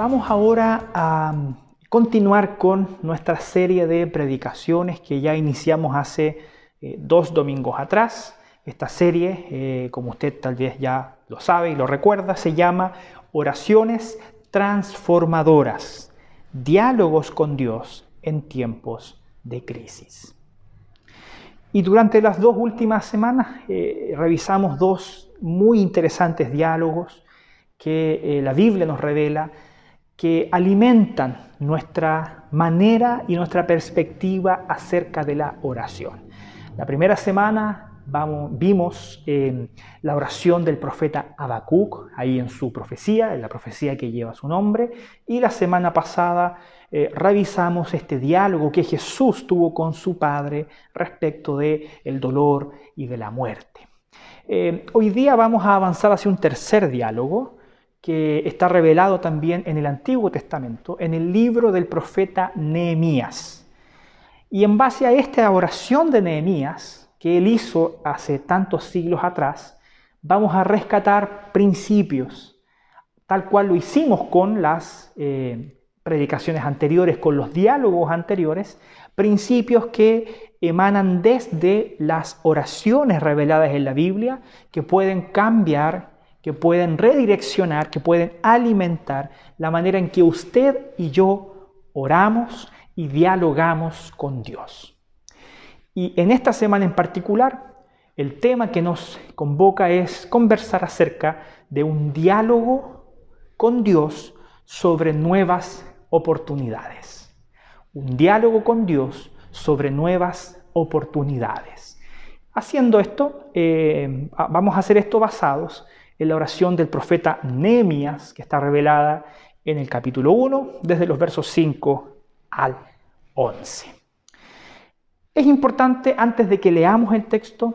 Vamos ahora a continuar con nuestra serie de predicaciones que ya iniciamos hace eh, dos domingos atrás. Esta serie, eh, como usted tal vez ya lo sabe y lo recuerda, se llama Oraciones Transformadoras, Diálogos con Dios en tiempos de crisis. Y durante las dos últimas semanas eh, revisamos dos muy interesantes diálogos que la Biblia nos revela que alimentan nuestra manera y nuestra perspectiva acerca de la oración. La primera semana vimos eh, la oración del profeta Habacuc, ahí en su profecía, en la profecía que lleva su nombre, y la semana pasada eh, revisamos este diálogo que Jesús tuvo con su Padre respecto de el dolor y de la muerte. Eh, hoy día vamos a avanzar hacia un tercer diálogo, que está revelado también en el Antiguo Testamento, en el libro del profeta Nehemías. Y en base a esta oración de Nehemías, que él hizo hace tantos siglos atrás, vamos a rescatar principios, tal cual lo hicimos con las eh, predicaciones anteriores, con los diálogos anteriores, principios que emanan desde las oraciones reveladas en la Biblia, que pueden cambiar que pueden redireccionar, que pueden alimentar la manera en que usted y yo oramos y dialogamos con Dios. Y en esta semana en particular, el tema que nos convoca es conversar acerca de un diálogo con Dios sobre nuevas oportunidades. Un diálogo con Dios sobre nuevas oportunidades. Haciendo esto, eh, vamos a hacer esto basados en la oración del profeta Nehemías, que está revelada en el capítulo 1, desde los versos 5 al 11. Es importante, antes de que leamos el texto,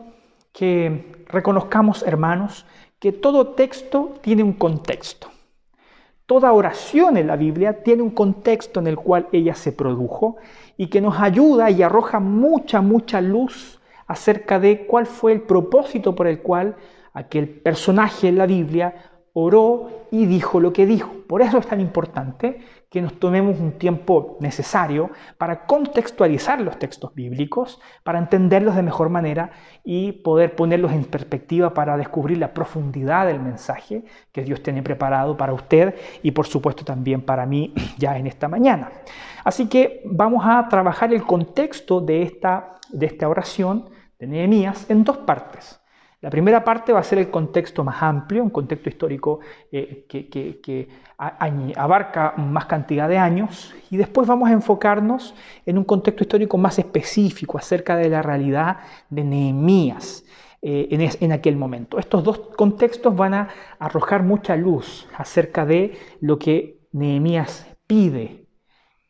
que reconozcamos, hermanos, que todo texto tiene un contexto. Toda oración en la Biblia tiene un contexto en el cual ella se produjo y que nos ayuda y arroja mucha, mucha luz acerca de cuál fue el propósito por el cual aquel personaje en la Biblia oró y dijo lo que dijo. Por eso es tan importante que nos tomemos un tiempo necesario para contextualizar los textos bíblicos, para entenderlos de mejor manera y poder ponerlos en perspectiva para descubrir la profundidad del mensaje que Dios tiene preparado para usted y por supuesto también para mí ya en esta mañana. Así que vamos a trabajar el contexto de esta, de esta oración de Nehemías en dos partes. La primera parte va a ser el contexto más amplio, un contexto histórico eh, que, abarca más cantidad de años, y después vamos a enfocarnos en un contexto histórico más específico acerca de la realidad de Nehemías eh, en, en, aquel momento. Estos dos contextos van a arrojar mucha luz acerca de lo que Nehemías pide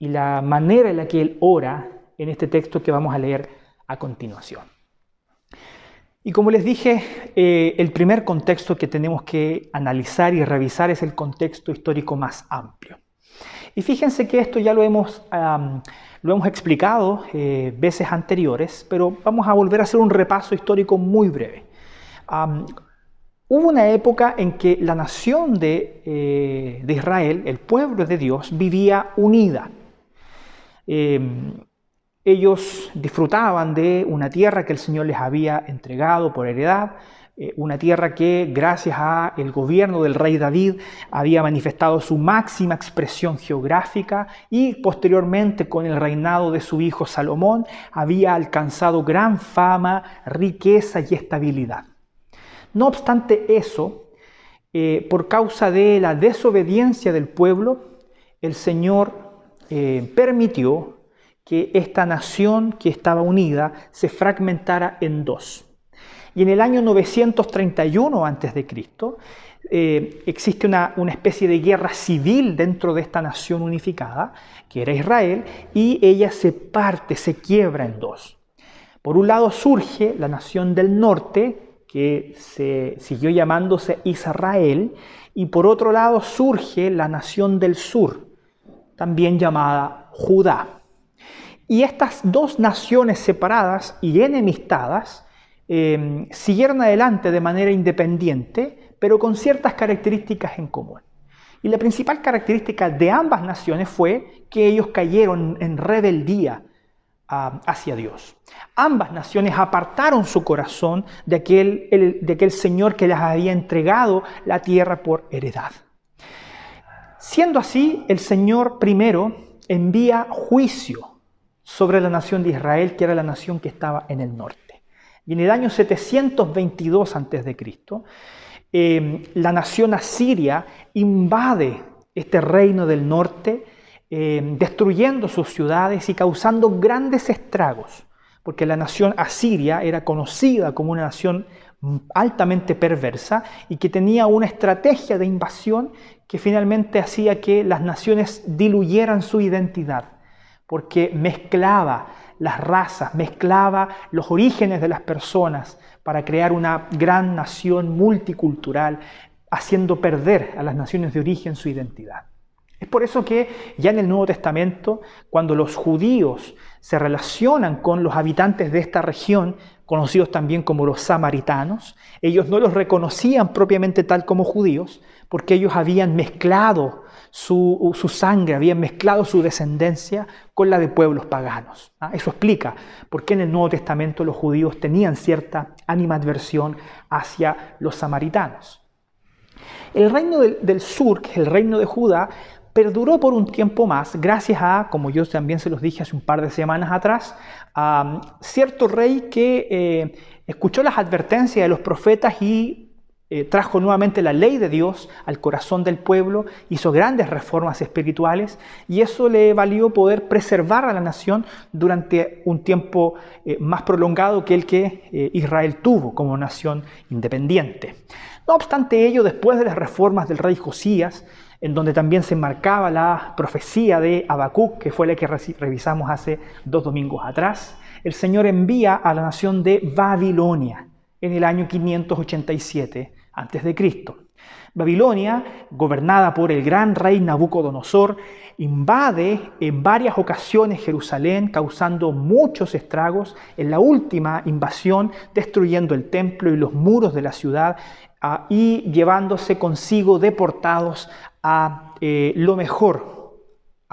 y la manera en la que él ora en este texto que vamos a leer a continuación. Y como les dije, eh, el primer contexto que tenemos que analizar y revisar es el contexto histórico más amplio. Y fíjense que esto ya lo hemos, lo hemos explicado eh, veces anteriores, pero vamos a volver a hacer un repaso histórico muy breve. hubo una época en que la nación de, eh, de, Israel, el pueblo de Dios, vivía unida. Em, ellos disfrutaban de una tierra que el Señor les había entregado por heredad, eh, una tierra que gracias al gobierno del rey David había manifestado su máxima expresión geográfica y posteriormente con el reinado de su hijo Salomón había alcanzado gran fama, riqueza y estabilidad. No obstante eso, eh, por causa de la desobediencia del pueblo, el Señor eh, permitió que esta nación que estaba unida se fragmentara en dos. Y en el año 931 a.C., eh, existe una, una, especie de guerra civil dentro de esta nación unificada, que era Israel, y ella se parte, se quiebra en dos. Por un lado surge la nación del norte, que se siguió llamándose Israel, y por otro lado surge la nación del sur, también llamada Judá. Y estas dos naciones separadas y enemistadas em, siguieron adelante de manera independiente, pero con ciertas características en común. Y la principal característica de ambas naciones fue que ellos cayeron en rebeldía ah, hacia Dios. Ambas naciones apartaron su corazón de aquel, de aquel Señor que les había entregado la tierra por heredad. Siendo así, el Señor primero envía juicio sobre la nación de Israel, que era la nación que estaba en el norte. Y en el año 722 a.C., eh, la nación asiria invade este reino del norte, eh, destruyendo sus ciudades y causando grandes estragos, porque la nación asiria era conocida como una nación altamente perversa y que tenía una estrategia de invasión que finalmente hacía que las naciones diluyeran su identidad, porque mezclaba las razas, mezclaba los orígenes de las personas para crear una gran nación multicultural, haciendo perder a las naciones de origen su identidad. Es por eso que ya en el Nuevo Testamento, cuando los judíos se relacionan con los habitantes de esta región, conocidos también como los samaritanos, ellos no los reconocían propiamente tal como judíos, porque ellos habían mezclado su, sangre, habían mezclado su descendencia con la de pueblos paganos. ¿ah? Eso explica por qué en el Nuevo Testamento los judíos tenían cierta animadversión hacia los samaritanos. El reino del, sur, que es el reino de Judá, perduró por un tiempo más gracias a, como yo también se los dije hace un par de semanas atrás, a cierto rey que eh, escuchó las advertencias de los profetas y eh, trajo nuevamente la ley de Dios al corazón del pueblo, hizo grandes reformas espirituales y eso le valió poder preservar a la nación durante un tiempo eh, más prolongado que el que eh, Israel tuvo como nación independiente. No obstante ello, después de las reformas del rey Josías, en donde también se marcaba la profecía de Habacuc, que fue la que revisamos hace dos domingos atrás, el Señor envía a la nación de Babilonia en el año 587 a.C. Babilonia, gobernada por el gran rey Nabucodonosor, invade en varias ocasiones Jerusalén, causando muchos estragos. En la última invasión, destruyendo el templo y los muros de la ciudad ah, y llevándose consigo deportados a eh, lo mejor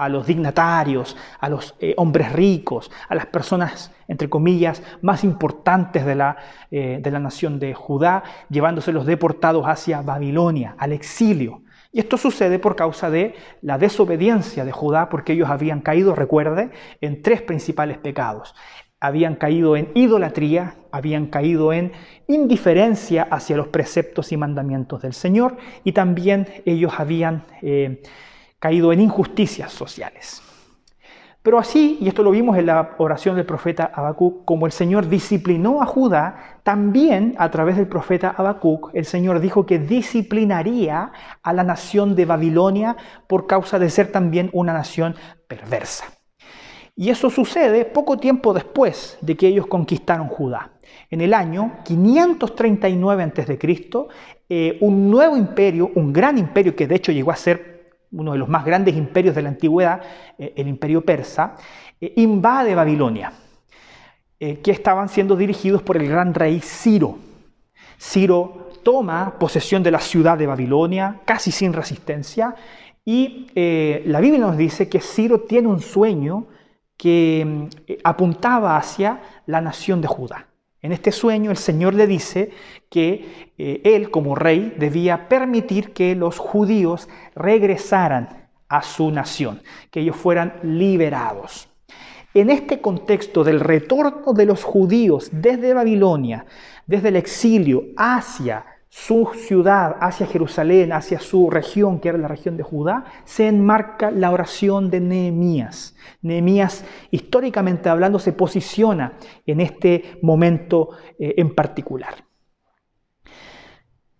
a los dignatarios, a los eh, hombres ricos, a las personas, entre comillas, más importantes de la, eh, de la nación de Judá, llevándoselos deportados hacia Babilonia, al exilio. Y esto sucede por causa de la desobediencia de Judá, porque ellos habían caído, recuerde, en tres principales pecados. Habían caído en idolatría, habían caído en indiferencia hacia los preceptos y mandamientos del Señor, y también ellos habían... Eh, caído en injusticias sociales. Pero así, y esto lo vimos en la oración del profeta Habacuc, como el Señor disciplinó a Judá, también a través del profeta Habacuc, el Señor dijo que disciplinaría a la nación de Babilonia por causa de ser también una nación perversa. Y eso sucede poco tiempo después de que ellos conquistaron Judá. En el año 539 a.C., eh, un nuevo imperio, un gran imperio que de hecho llegó a ser uno de los más grandes imperios de la antigüedad, eh, el imperio persa, eh, invade Babilonia, eh, que estaban siendo dirigidos por el gran rey Ciro. Ciro toma posesión de la ciudad de Babilonia casi sin resistencia y la Biblia nos dice que Ciro tiene un sueño que apuntaba hacia la nación de Judá. En este sueño el Señor le dice que eh, él como rey debía permitir que los judíos regresaran a su nación, que ellos fueran liberados. En este contexto del retorno de los judíos desde Babilonia, desde el exilio hacia su ciudad, hacia Jerusalén, hacia su región, que era la región de Judá, se enmarca la oración de Nehemías. Nehemías, históricamente hablando, se posiciona en este momento eh, en particular.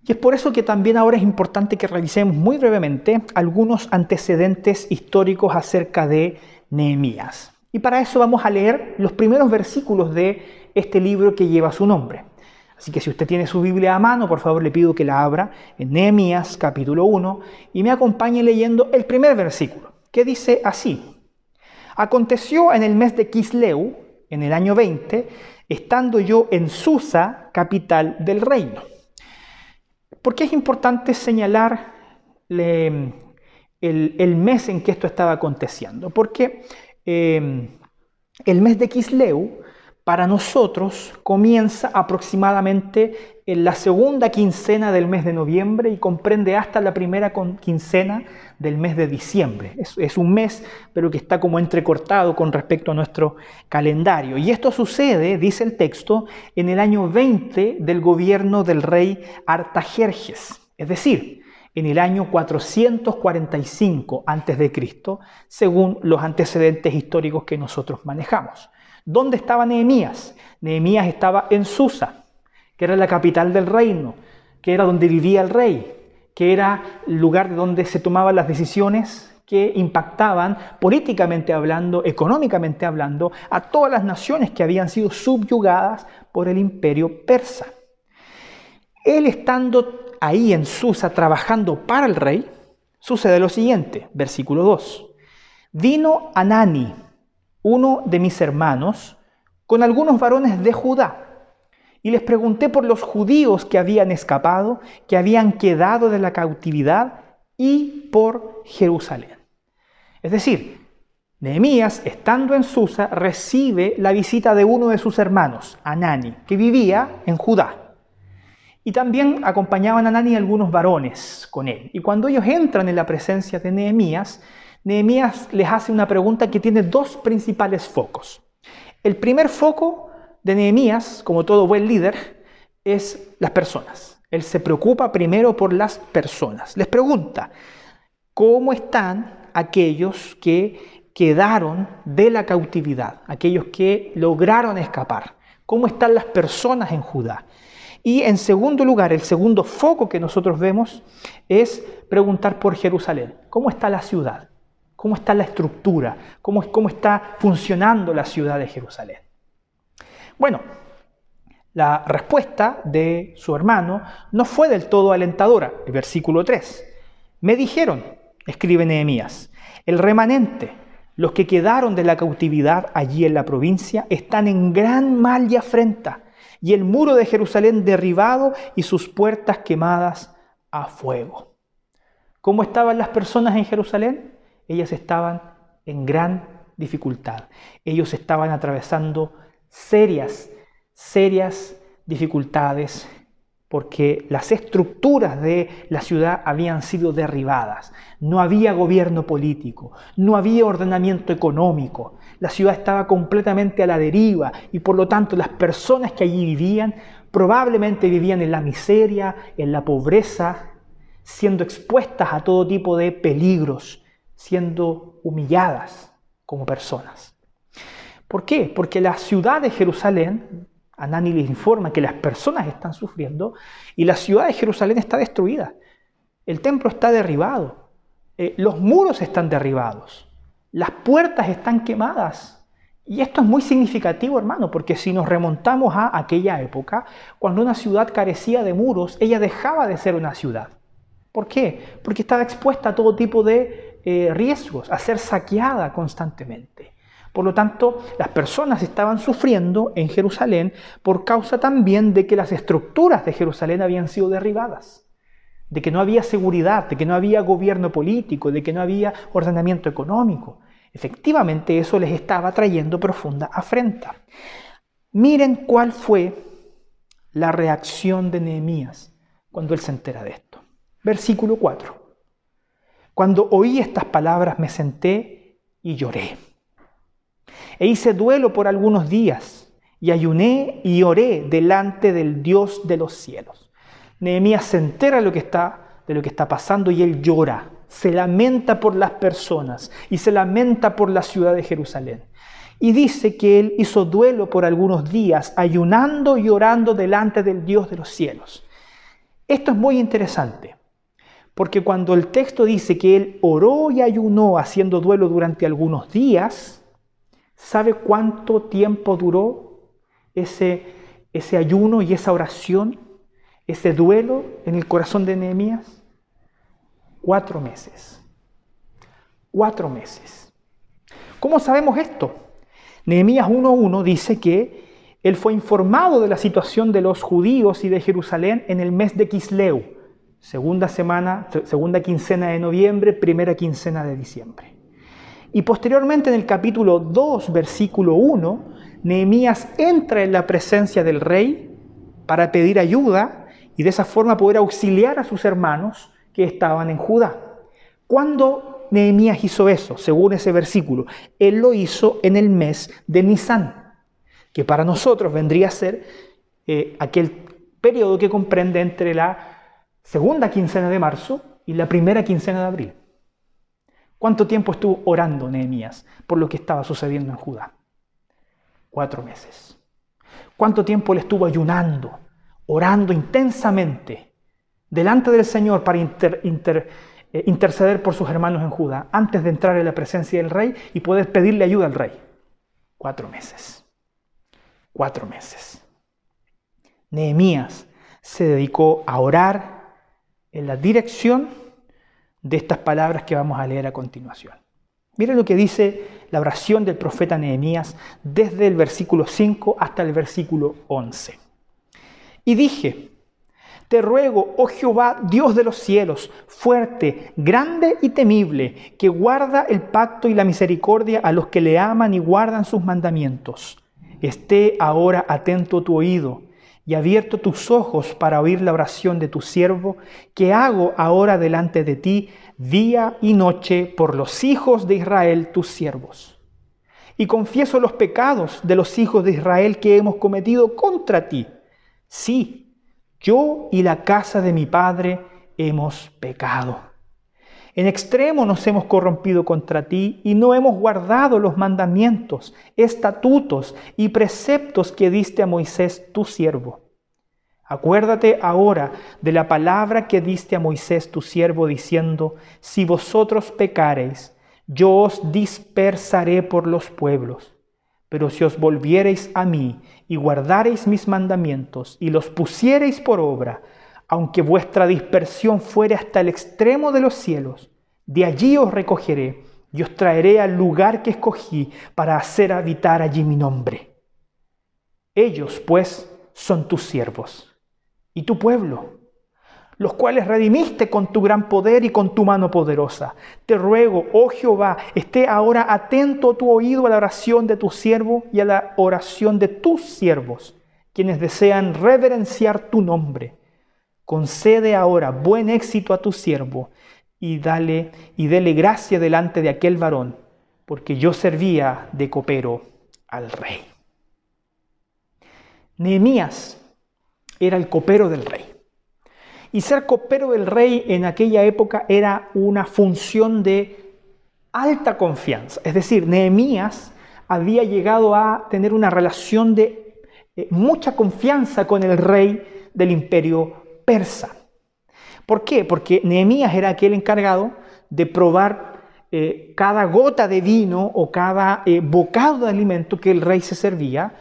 Y es por eso que también ahora es importante que revisemos muy brevemente algunos antecedentes históricos acerca de Nehemías. Y para eso vamos a leer los primeros versículos de este libro que lleva su nombre. Así que si usted tiene su Biblia a mano, por favor le pido que la abra en Nehemías capítulo 1 y me acompañe leyendo el primer versículo, que dice así. Aconteció en el mes de Kisleu, en el año 20, estando yo en Susa, capital del reino. ¿Por qué es importante señalar el, mes en que esto estaba aconteciendo, porque eh, el mes de Kisleu para nosotros comienza aproximadamente en la segunda quincena del mes de noviembre y comprende hasta la primera quincena del mes de diciembre. Es, un mes, pero que está como entrecortado con respecto a nuestro calendario. Y esto sucede, dice el texto, en el año 20 del gobierno del rey Artajerjes, es decir, en el año 445 a.C., según los antecedentes históricos que nosotros manejamos. ¿Dónde estaba Nehemías? Nehemías estaba en Susa, que era la capital del reino, que era donde vivía el rey, que era el lugar donde se tomaban las decisiones que impactaban políticamente hablando, económicamente hablando, a todas las naciones que habían sido subyugadas por el imperio persa. Él estando ahí en Susa trabajando para el rey, sucede lo siguiente, versículo 2. Vino Anani, uno de mis hermanos, con algunos varones de Judá. Y les pregunté por los judíos que habían escapado, que habían quedado de la cautividad y por Jerusalén. Es decir, Nehemías, estando en Susa, recibe la visita de uno de sus hermanos, Anani, que vivía en Judá. Y también acompañaban a Anani algunos varones con él. Y cuando ellos entran en la presencia de Nehemías, Nehemías les hace una pregunta que tiene dos principales focos. El primer foco de Nehemías, como todo buen líder, es las personas. Él se preocupa primero por las personas. Les pregunta, ¿cómo están aquellos que quedaron de la cautividad, aquellos que lograron escapar? ¿Cómo están las personas en Judá? Y en segundo lugar, el segundo foco que nosotros vemos es preguntar por Jerusalén. ¿Cómo está la ciudad? Cómo está la estructura, cómo, cómo está funcionando la ciudad de Jerusalén. Bueno, la respuesta de su hermano no fue del todo alentadora. El versículo 3. Me dijeron, escribe Nehemías, el remanente, los que quedaron de la cautividad allí en la provincia, están en gran mal y afrenta, y el muro de Jerusalén derribado y sus puertas quemadas a fuego. ¿Cómo estaban las personas en Jerusalén? Ellas estaban en gran dificultad. Ellos estaban atravesando serias, serias dificultades porque las estructuras de la ciudad habían sido derribadas. No había gobierno político, no había ordenamiento económico. La ciudad estaba completamente a la deriva y por lo tanto las personas que allí vivían probablemente vivían en la miseria, en la pobreza, siendo expuestas a todo tipo de peligros siendo humilladas como personas. ¿Por qué? Porque la ciudad de Jerusalén, Anani les informa que las personas están sufriendo y la ciudad de Jerusalén está destruida. El templo está derribado, eh, los muros están derribados, las puertas están quemadas. Y esto es muy significativo, hermano, porque si nos remontamos a aquella época, cuando una ciudad carecía de muros, ella dejaba de ser una ciudad. ¿Por qué? Porque estaba expuesta a todo tipo de eh, riesgos, a ser saqueada constantemente. Por lo tanto, las personas estaban sufriendo en Jerusalén por causa también de que las estructuras de Jerusalén habían sido derribadas, de que no había seguridad, de que no había gobierno político, de que no había ordenamiento económico. Efectivamente, eso les estaba trayendo profunda afrenta. Miren cuál fue la reacción de Nehemías cuando él se entera de esto. Versículo 4. Cuando oí estas palabras me senté y lloré. E hice duelo por algunos días y ayuné y oré delante del Dios de los cielos. Nehemías se entera de lo que está, de lo que está pasando y él llora, se lamenta por las personas y se lamenta por la ciudad de Jerusalén. Y dice que él hizo duelo por algunos días, ayunando y orando delante del Dios de los cielos. Esto es muy interesante. Porque cuando el texto dice que él oró y ayunó haciendo duelo durante algunos días, ¿sabe cuánto tiempo duró ese, ayuno y esa oración, ese duelo en el corazón de Nehemías? Cuatro meses. Cuatro meses. ¿Cómo sabemos esto? Nehemías 1.1 dice que él fue informado de la situación de los judíos y de Jerusalén en el mes de Kisleu segunda semana, segunda quincena de noviembre, primera quincena de diciembre. Y posteriormente en el capítulo 2, versículo 1, Nehemías entra en la presencia del rey para pedir ayuda y de esa forma poder auxiliar a sus hermanos que estaban en Judá. Cuando Nehemías hizo eso, según ese versículo, él lo hizo en el mes de Nisan, que para nosotros vendría a ser eh, aquel periodo que comprende entre la segunda quincena de marzo y la primera quincena de abril. ¿Cuánto tiempo estuvo orando Nehemías por lo que estaba sucediendo en Judá? Cuatro meses. ¿Cuánto tiempo le estuvo ayunando, orando intensamente delante del Señor para eh, interceder por sus hermanos en Judá antes de entrar en la presencia del rey y poder pedirle ayuda al rey? Cuatro meses. Cuatro meses. Nehemías se dedicó a orar en la dirección de estas palabras que vamos a leer a continuación. Miren lo que dice la oración del profeta Nehemías desde el versículo 5 hasta el versículo 11. Y dije, te ruego, oh Jehová, Dios de los cielos, fuerte, grande y temible, que guarda el pacto y la misericordia a los que le aman y guardan sus mandamientos. Esté ahora atento tu oído y abierto tus ojos para oír la oración de tu siervo, que hago ahora delante de ti día y noche por los hijos de Israel, tus siervos. Y confieso los pecados de los hijos de Israel que hemos cometido contra ti. Sí, yo y la casa de mi padre hemos pecado. En extremo nos hemos corrompido contra ti y no hemos guardado los mandamientos, estatutos y preceptos que diste a Moisés tu siervo. Acuérdate ahora de la palabra que diste a Moisés tu siervo diciendo, si vosotros pecareis, yo os dispersaré por los pueblos. Pero si os volviereis a mí y guardareis mis mandamientos y los pusiereis por obra, aunque vuestra dispersión fuere hasta el extremo de los cielos, de allí os recogeré y os traeré al lugar que escogí para hacer habitar allí mi nombre. Ellos, pues, son tus siervos y tu pueblo, los cuales redimiste con tu gran poder y con tu mano poderosa. Te ruego, oh Jehová, esté ahora atento tu oído a la oración de tu siervo y a la oración de tus siervos, quienes desean reverenciar tu nombre. Concede ahora buen éxito a tu siervo y dale y dele gracia delante de aquel varón, porque yo servía de copero al rey. Nehemías era el copero del rey. Y ser copero del rey en aquella época era una función de alta confianza. Es decir, Nehemías había llegado a tener una relación de eh, mucha confianza con el rey del imperio persa. ¿Por qué? Porque Nehemías era aquel encargado de probar eh, cada gota de vino o cada eh, bocado de alimento que el rey se servía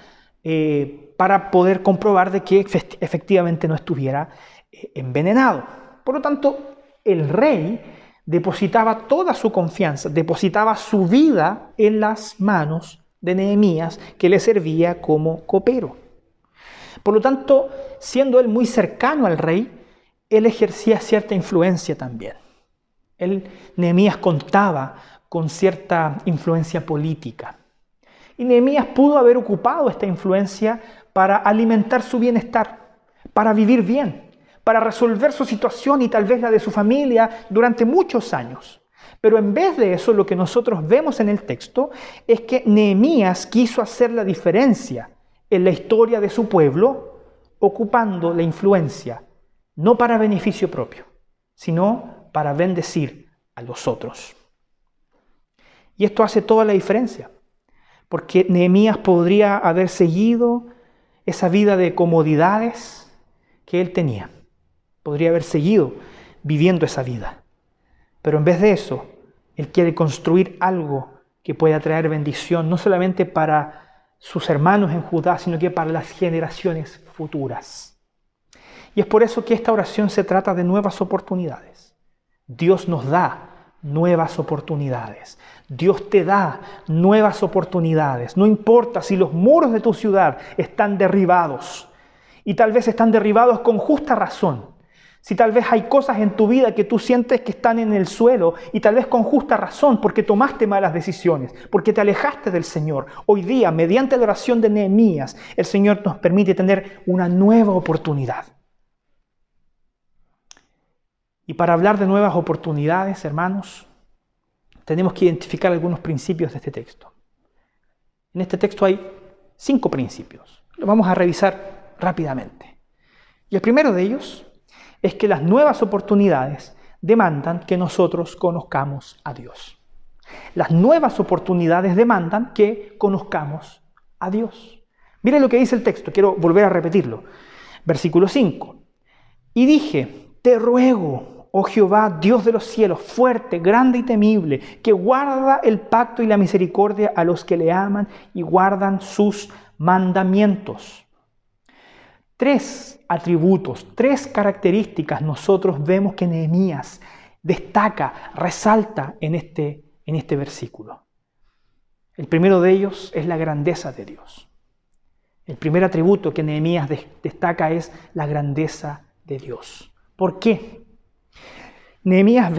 para poder comprobar de que efectivamente no estuviera eh, envenenado. Por lo tanto, el rey depositaba toda su confianza, depositaba su vida en las manos de Nehemías, que le servía como copero. Por lo tanto, siendo él muy cercano al rey, él ejercía cierta influencia también. Él, Nehemías contaba con cierta influencia política. Y Nehemías pudo haber ocupado esta influencia para alimentar su bienestar, para vivir bien, para resolver su situación y tal vez la de su familia durante muchos años. Pero en vez de eso, lo que nosotros vemos en el texto es que Nehemías quiso hacer la diferencia en la historia de su pueblo, ocupando la influencia, no para beneficio propio, sino para bendecir a los otros. Y esto hace toda la diferencia, porque Nehemías podría haber seguido esa vida de comodidades que él tenía. Podría haber seguido viviendo esa vida. Pero en vez de eso, él quiere construir algo que pueda traer bendición, no solamente para sus hermanos en Judá, sino que para las generaciones futuras. Y es por eso que esta oración se trata de nuevas oportunidades. Dios nos da nuevas oportunidades. Dios te da nuevas oportunidades. No importa si los muros de tu ciudad están derribados y tal vez están derribados con justa razón. Si tal vez hay cosas en tu vida que tú sientes que están en el suelo y tal vez con justa razón porque tomaste malas decisiones, porque te alejaste del Señor, hoy día, mediante la oración de Nehemías, el Señor nos permite tener una nueva oportunidad. Y para hablar de nuevas oportunidades, hermanos, tenemos que identificar algunos principios de este texto. En este texto hay cinco principios. Los vamos a revisar rápidamente. Y el primero de ellos es que las nuevas oportunidades demandan que nosotros conozcamos a Dios. Las nuevas oportunidades demandan que conozcamos a Dios. Miren lo que dice el texto, quiero volver a repetirlo. Versículo 5. Y dije, te ruego, oh Jehová, Dios de los cielos, fuerte, grande y temible, que guarda el pacto y la misericordia a los que le aman y guardan sus mandamientos. Tres atributos, tres características nosotros vemos que Nehemías destaca, resalta en este, en este versículo. El primero de ellos es la grandeza de Dios. El primer atributo que Nehemías destaca es la grandeza de Dios. ¿Por qué? Nehemías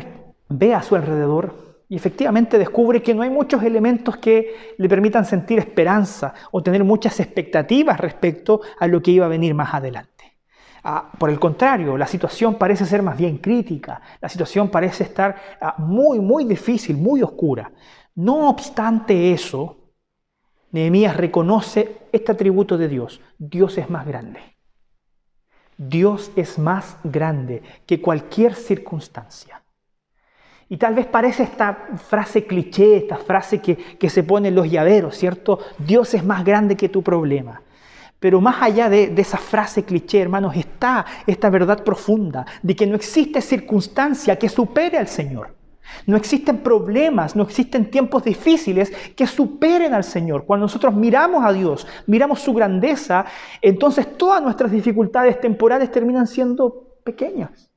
ve a su alrededor y efectivamente descubre que no hay muchos elementos que le permitan sentir esperanza o tener muchas expectativas respecto a lo que iba a venir más adelante. Ah, por el contrario, la situación parece ser más bien crítica, la situación parece estar ah, muy, muy difícil, muy oscura. No obstante eso, Nehemías reconoce este atributo de Dios. Dios es más grande. Dios es más grande que cualquier circunstancia. Y tal vez parece esta frase cliché, esta frase que, que se pone en los llaveros, ¿cierto? Dios es más grande que tu problema. Pero más allá de, esa frase cliché, hermanos, está esta verdad profunda de que no existe circunstancia que supere al Señor. No existen problemas, no existen tiempos difíciles que superen al Señor. Cuando nosotros miramos a Dios, miramos su grandeza, entonces todas nuestras dificultades temporales terminan siendo pequeñas.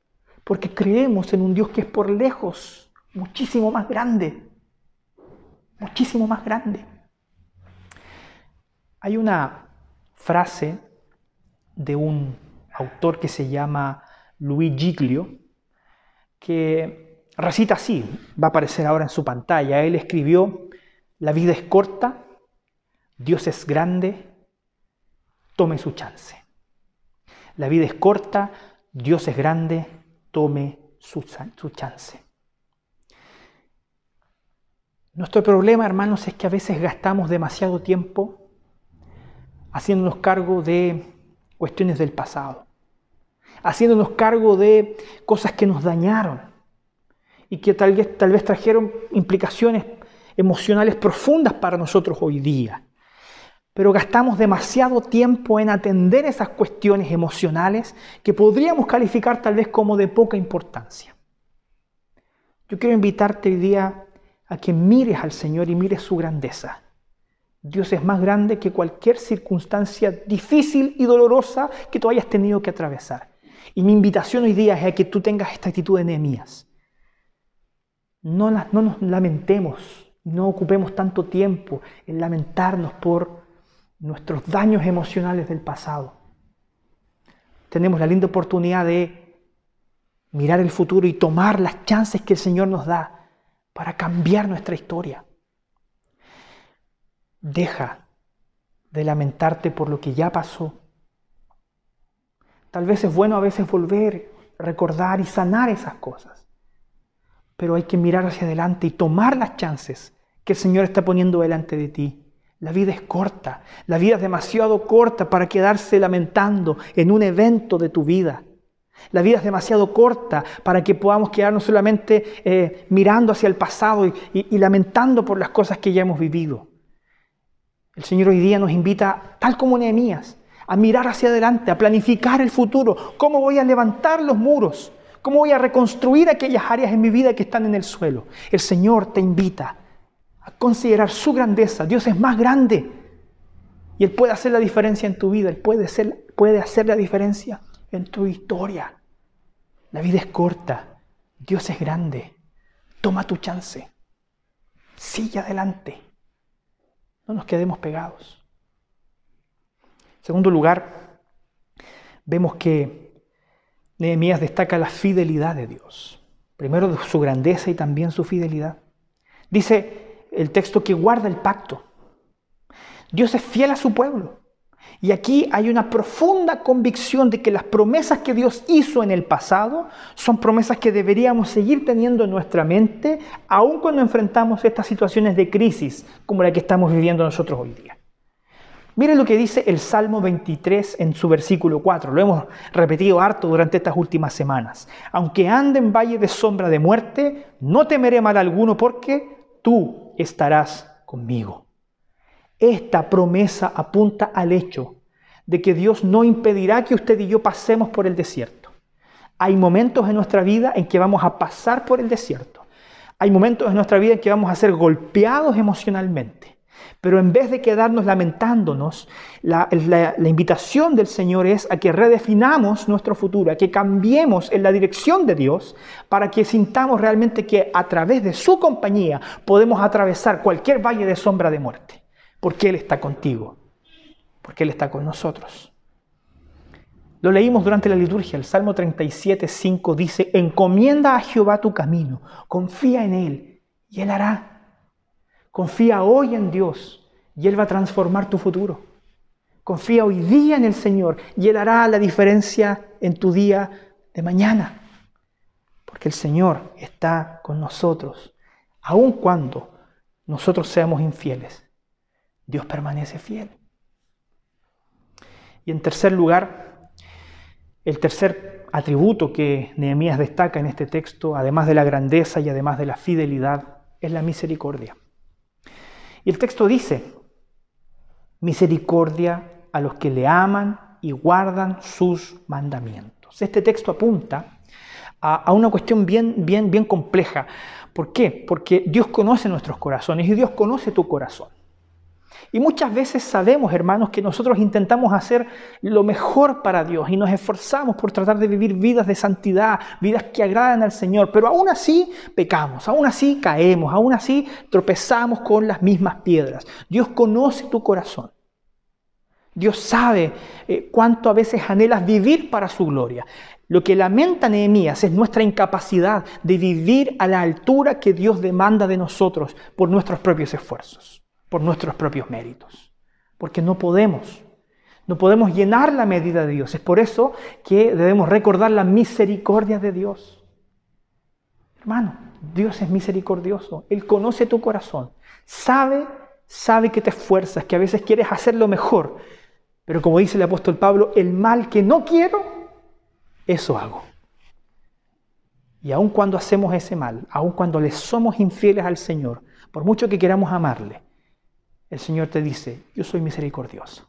Porque creemos en un Dios que es por lejos muchísimo más grande. Muchísimo más grande. Hay una frase de un autor que se llama Luis Giglio, que recita así, va a aparecer ahora en su pantalla. Él escribió, la vida es corta, Dios es grande, tome su chance. La vida es corta, Dios es grande, tome su, su chance. Nuestro problema, hermanos, es que a veces gastamos demasiado tiempo haciéndonos cargo de cuestiones del pasado, haciéndonos cargo de cosas que nos dañaron y que tal vez, trajeron implicaciones emocionales profundas para nosotros hoy día. Pero gastamos demasiado tiempo en atender esas cuestiones emocionales que podríamos calificar tal vez como de poca importancia. Yo quiero invitarte hoy día a que mires al Señor y mires su grandeza Dios es más grande que cualquier circunstancia difícil y dolorosa que tú hayas tenido que atravesar. Y mi invitación hoy día es a que tú tengas esta actitud de Nehemías. No, no nos lamentemos, no ocupemos tanto tiempo en lamentarnos por nuestros daños emocionales del pasado. Tenemos la linda oportunidad de mirar el futuro y tomar las chances que el Señor nos da para cambiar nuestra historia. Deja de lamentarte por lo que ya pasó. Tal vez es bueno a veces volver, recordar y sanar esas cosas. Pero hay que mirar hacia adelante y tomar las chances que el Señor está poniendo delante de ti. La vida es corta, la vida es demasiado corta para quedarse lamentando en un evento de tu vida. La vida es demasiado corta para que podamos quedarnos solamente eh, mirando hacia el pasado y lamentando por las cosas que ya hemos vivido. El Señor hoy día nos invita, tal como Nehemías, a mirar hacia adelante, a planificar el futuro. ¿Cómo voy a levantar los muros? ¿Cómo voy a reconstruir aquellas áreas en mi vida que están en el suelo? El Señor te invita a considerar su grandeza. Dios es más grande y Él puede hacer la diferencia en tu vida. Él puede, puede hacer la diferencia en tu historia. La vida es corta. Dios es grande. Toma tu chance. Sigue adelante. No nos quedemos pegados. En segundo lugar, vemos que Nehemías destaca la fidelidad de Dios. Primero su grandeza y también su fidelidad. Dice el texto que guarda el pacto. Dios es fiel a su pueblo. Y aquí hay una profunda convicción de que las promesas que Dios hizo en el pasado son promesas que deberíamos seguir teniendo en nuestra mente, aun cuando enfrentamos estas situaciones de crisis como la que estamos viviendo nosotros hoy día. Miren lo que dice el Salmo 23 en su versículo 4. Lo hemos repetido harto durante estas últimas semanas. Aunque ande en valle de sombra de muerte, no temeré mal alguno porque tú estarás conmigo. Esta promesa apunta al hecho de que Dios no impedirá que usted y yo pasemos por el desierto. Hay momentos en nuestra vida en que vamos a pasar por el desierto. Hay momentos en nuestra vida en que vamos a ser golpeados emocionalmente. Pero en vez de quedarnos lamentándonos, la, invitación del Señor es a que redefinamos nuestro futuro, a que cambiemos en la dirección de Dios para que sintamos realmente que a través de su compañía podemos atravesar cualquier valle de sombra de muerte, porque Él está contigo, porque Él está con nosotros. Lo leímos durante la liturgia, el Salmo 37, 5 dice, encomienda a Jehová tu camino, confía en Él y Él hará. Confía hoy en Dios y Él va a transformar tu futuro. Confía hoy día en el Señor y Él hará la diferencia en tu día de mañana. Porque el Señor está con nosotros, aun cuando nosotros seamos infieles. Dios permanece fiel. Y en tercer lugar, el tercer atributo que Nehemías destaca en este texto, además de la grandeza y además de la fidelidad, es la misericordia. Y el texto dice, misericordia a los que le aman y guardan sus mandamientos. Este texto apunta a, una cuestión bien, bien, bien compleja. ¿Por qué? Porque Dios conoce nuestros corazones y Dios conoce tu corazón. Y muchas veces sabemos, hermanos, que nosotros intentamos hacer lo mejor para Dios y nos esforzamos por tratar de vivir vidas de santidad, vidas que agradan al Señor, pero aún así pecamos, aún así caemos, aún así tropezamos con las mismas piedras. Dios conoce tu corazón. Dios sabe eh, cuánto a veces anhelas vivir para su gloria. Lo que lamenta Nehemías es nuestra incapacidad de vivir a la altura que Dios demanda de nosotros por nuestros propios esfuerzos por nuestros propios méritos, porque no podemos. No podemos llenar la medida de Dios. Es por eso que debemos recordar la misericordia de Dios. Hermano, Dios es misericordioso. Él conoce tu corazón. Sabe, sabe que te esfuerzas, que a veces quieres hacer lo mejor. Pero como dice el apóstol Pablo, el mal que no quiero, eso hago. Y aun cuando hacemos ese mal, aun cuando le somos infieles al Señor, por mucho que queramos amarle, el Señor te dice, yo soy misericordioso.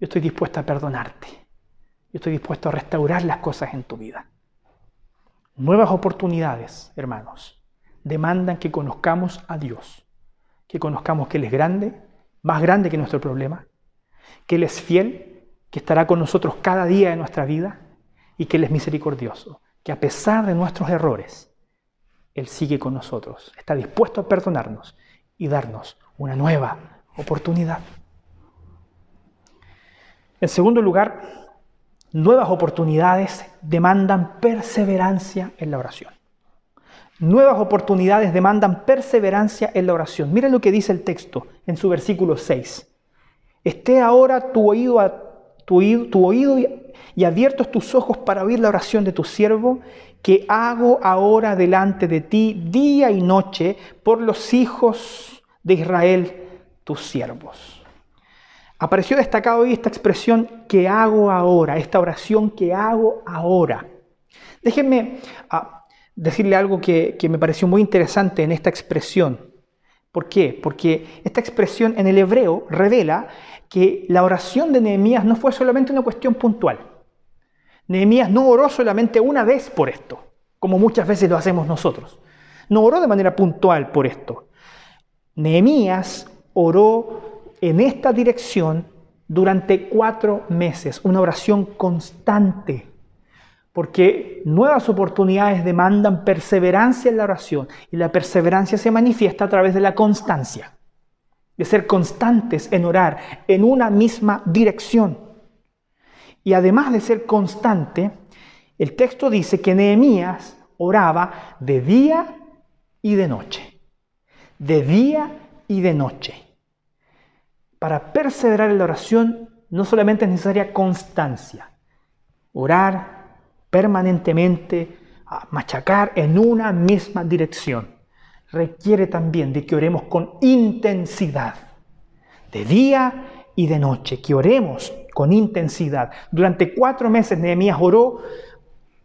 Yo estoy dispuesto a perdonarte. Yo estoy dispuesto a restaurar las cosas en tu vida. Nuevas oportunidades, hermanos, demandan que conozcamos a Dios, que conozcamos que Él es grande, más grande que nuestro problema, que Él es fiel, que estará con nosotros cada día de nuestra vida y que Él es misericordioso, que a pesar de nuestros errores, Él sigue con nosotros, está dispuesto a perdonarnos y darnos una nueva oportunidad. En segundo lugar, nuevas oportunidades demandan perseverancia en la oración. Nuevas oportunidades demandan perseverancia en la oración. Mira lo que dice el texto en su versículo 6. Esté ahora tu oído, oído y abiertos tus ojos para oír la oración de tu siervo, que hago ahora delante de ti día y noche por los hijos de Israel, tus siervos. Apareció destacado hoy esta expresión que hago ahora, esta oración que hago ahora. Déjenme ah, decirle algo que, que me pareció muy interesante en esta expresión. ¿Por qué? Porque esta expresión en el hebreo revela que la oración de Nehemías no fue solamente una cuestión puntual. Nehemías no oró solamente una vez por esto, como muchas veces lo hacemos nosotros. No oró de manera puntual por esto. Nehemías oró en esta dirección durante cuatro meses, una oración constante, porque nuevas oportunidades demandan perseverancia en la oración y la perseverancia se manifiesta a través de la constancia, de ser constantes en orar en una misma dirección. Y además de ser constante, El texto dice que Nehemías oraba de día y de noche. De día y de noche. Para perseverar en la oración no solamente es necesaria constancia, orar permanentemente, machacar en una misma dirección. Requiere también de que oremos con intensidad, de día y de noche, que oremos con intensidad. Durante cuatro meses Nehemías oró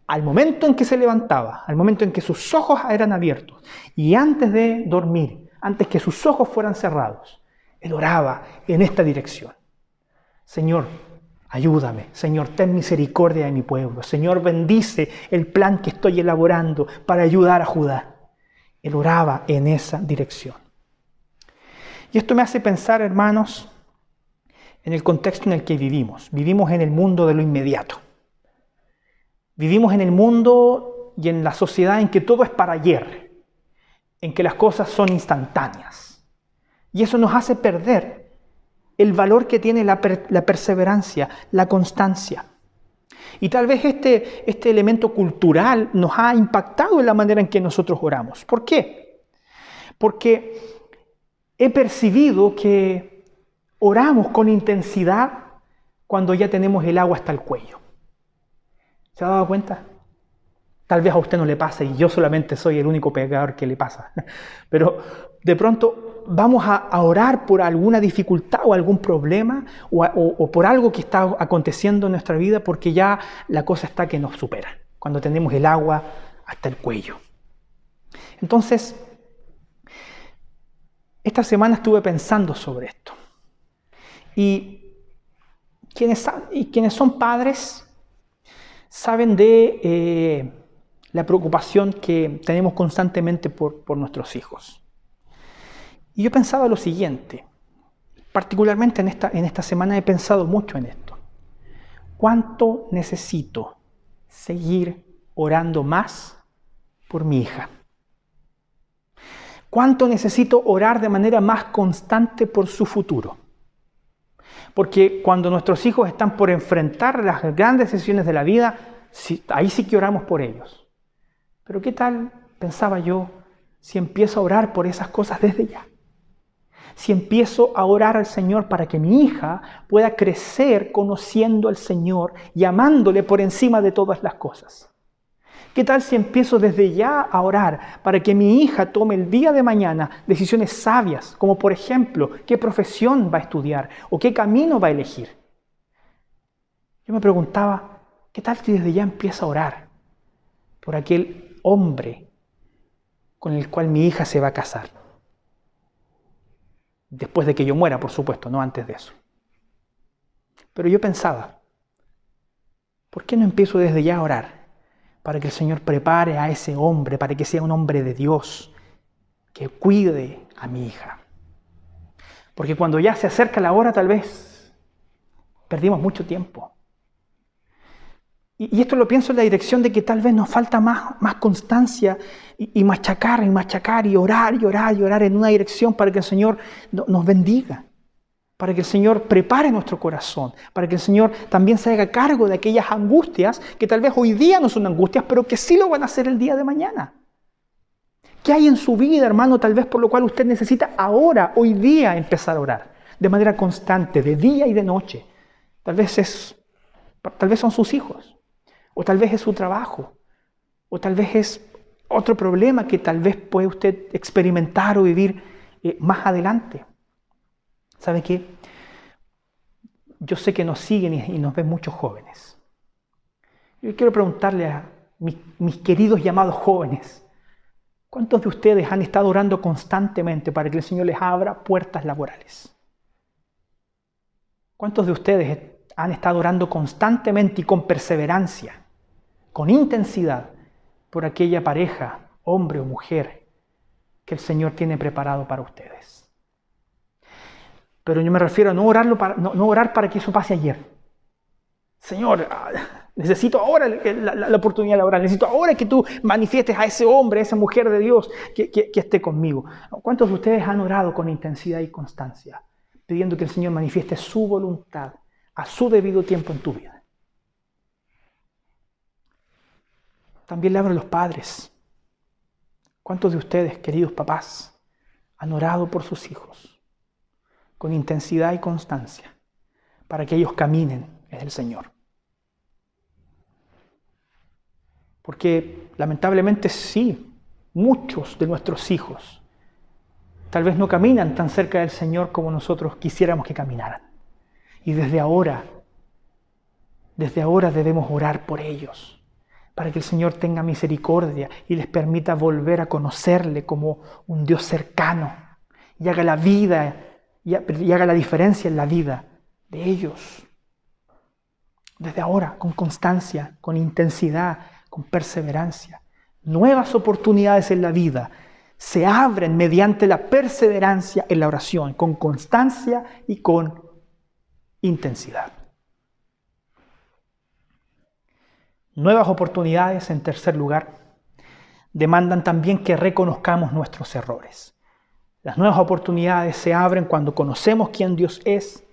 al momento en que se levantaba, al momento en que sus ojos eran abiertos y antes de dormir, antes que sus ojos fueran cerrados, él oraba en esta dirección. Señor, ayúdame. Señor, ten misericordia de mi pueblo. Señor, bendice el plan que estoy elaborando para ayudar a Judá. Él oraba en esa dirección. Y esto me hace pensar, hermanos, en el contexto en el que vivimos. Vivimos en el mundo de lo inmediato. Vivimos en el mundo y en la sociedad en que todo es para ayer, en que las cosas son instantáneas. Y eso nos hace perder el valor que tiene la, perseverancia, la constancia. Y tal vez este, este elemento cultural nos ha impactado en la manera en que nosotros oramos. ¿Por qué? Porque he percibido que oramos con intensidad cuando ya tenemos el agua hasta el cuello. ¿Se ha dado cuenta? Tal vez a usted no le pase y yo solamente soy el único pecador que le pasa. Pero de pronto vamos a, orar por alguna dificultad o algún problema o, o, por algo que está aconteciendo en nuestra vida porque ya la cosa está que nos supera. Cuando tenemos el agua hasta el cuello. Entonces, esta semana estuve pensando sobre esto. Y quienes, y quienes son padres saben de eh, la preocupación que tenemos constantemente por, nuestros hijos. Y yo pensaba lo siguiente, particularmente en esta, en esta semana he pensado mucho en esto. ¿Cuánto necesito seguir orando más por mi hija? ¿Cuánto necesito orar de manera más constante por su futuro? Porque cuando nuestros hijos están por enfrentar las grandes decisiones de la vida, ahí sí que oramos por ellos. Pero ¿qué tal, pensaba yo, si empiezo a orar por esas cosas desde ya? Si empiezo a orar al Señor para que mi hija pueda crecer conociendo al Señor y amándole por encima de todas las cosas. ¿Qué tal si empiezo desde ya a orar para que mi hija tome el día de mañana decisiones sabias, como por ejemplo qué profesión va a estudiar o qué camino va a elegir? Yo me preguntaba, ¿qué tal si desde ya empiezo a orar por aquel hombre con el cual mi hija se va a casar? Después de que yo muera, por supuesto, no antes de eso. Pero yo pensaba, ¿por qué no empiezo desde ya a orar? Para que el Señor prepare a ese hombre, para que sea un hombre de Dios, que cuide a mi hija. Porque cuando ya se acerca la hora, tal vez perdimos mucho tiempo. Y, esto lo pienso en la dirección de que tal vez nos falta más, más constancia y, machacar y machacar y orar y orar y orar en una dirección para que el Señor nos bendiga para que el Señor prepare nuestro corazón, para que el Señor también se haga cargo de aquellas angustias que tal vez hoy día no son angustias, pero que sí lo van a hacer el día de mañana. ¿Qué hay en su vida, hermano, tal vez por lo cual usted necesita ahora, hoy día, empezar a orar? De manera constante, de día y de noche. Tal vez, es, tal vez son sus hijos, o tal vez es su trabajo, o tal vez es otro problema que tal vez puede usted experimentar o vivir eh, más adelante. ¿Sabe qué? Yo sé que nos siguen y nos ven muchos jóvenes. Yo quiero preguntarle a mis, mis queridos llamados jóvenes, ¿cuántos de ustedes han estado orando constantemente para que el Señor les abra puertas laborales? ¿Cuántos de ustedes han estado orando constantemente y con perseverancia, con intensidad, por aquella pareja, hombre o mujer, que el Señor tiene preparado para ustedes? Pero yo me refiero a no, orarlo para, no, orar para que eso pase ayer. Señor, ah, necesito ahora la, oportunidad de orar, necesito ahora que tú manifiestes a ese hombre, a esa mujer de Dios que, que, esté conmigo. ¿Cuántos de ustedes han orado con intensidad y constancia, pidiendo que el Señor manifieste su voluntad a su debido tiempo en tu vida? también le hablo a los padres. ¿Cuántos de ustedes, queridos papás, han orado por sus hijos con intensidad y constancia para que ellos caminen en el Señor? Porque lamentablemente sí, muchos de nuestros hijos tal vez no caminan tan cerca del Señor como nosotros quisiéramos que caminaran. Y desde ahora, desde ahora debemos orar por ellos, para que el Señor tenga misericordia y les permita volver a conocerle como un Dios cercano y haga la vida y haga la diferencia en la vida de ellos. Desde ahora, con constancia, con intensidad, con perseverancia. Nuevas oportunidades en la vida se abren mediante la perseverancia en la oración, con constancia y con intensidad. Nuevas oportunidades, en tercer lugar, demandan también que reconozcamos nuestros errores. Las nuevas oportunidades se abren cuando conocemos quién Dios es,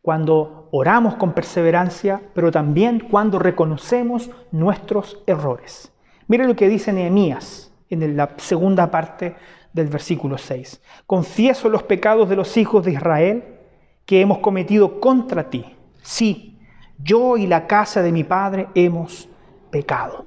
cuando oramos con perseverancia, pero también cuando reconocemos nuestros errores. Mire lo que dice Nehemías en la segunda parte del versículo 6. Confieso los pecados de los hijos de Israel que hemos cometido contra ti. Sí, yo y la casa de mi padre hemos pecado.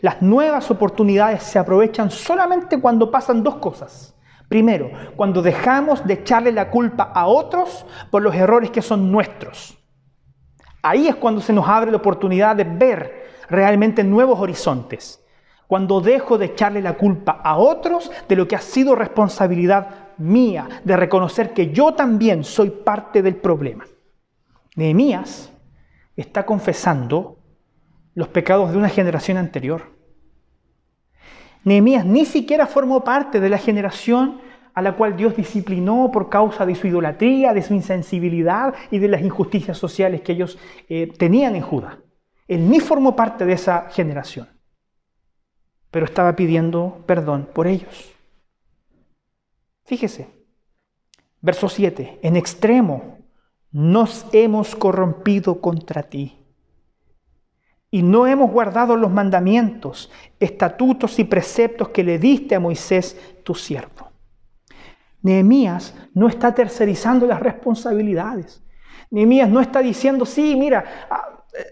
Las nuevas oportunidades se aprovechan solamente cuando pasan dos cosas. Primero, cuando dejamos de echarle la culpa a otros por los errores que son nuestros. Ahí es cuando se nos abre la oportunidad de ver realmente nuevos horizontes. Cuando dejo de echarle la culpa a otros de lo que ha sido responsabilidad mía, de reconocer que yo también soy parte del problema. Nehemías está confesando los pecados de una generación anterior. Nehemías ni siquiera formó parte de la generación a la cual Dios disciplinó por causa de su idolatría, de su insensibilidad y de las injusticias sociales que ellos eh, tenían en Judá. Él ni formó parte de esa generación, pero estaba pidiendo perdón por ellos. Fíjese, verso 7, en extremo nos hemos corrompido contra ti y no hemos guardado los mandamientos, estatutos y preceptos que le diste a Moisés, tu siervo. Nehemías no está tercerizando las responsabilidades. Nehemías no está diciendo, sí, mira, ah, eh,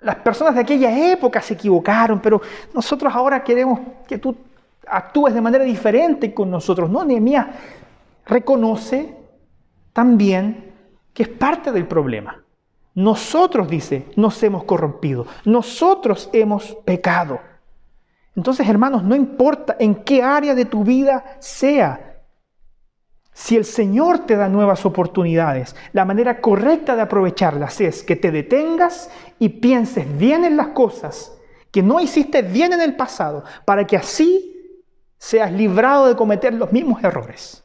las personas de aquella época se equivocaron, pero nosotros ahora queremos que tú actúes de manera diferente con nosotros. No, Nehemías reconoce también que es parte del problema. Nosotros, dice, nos hemos corrompido. Nosotros hemos pecado. Entonces, hermanos, no importa en qué área de tu vida sea, si el Señor te da nuevas oportunidades, la manera correcta de aprovecharlas es que te detengas y pienses bien en las cosas que no hiciste bien en el pasado, para que así seas librado de cometer los mismos errores.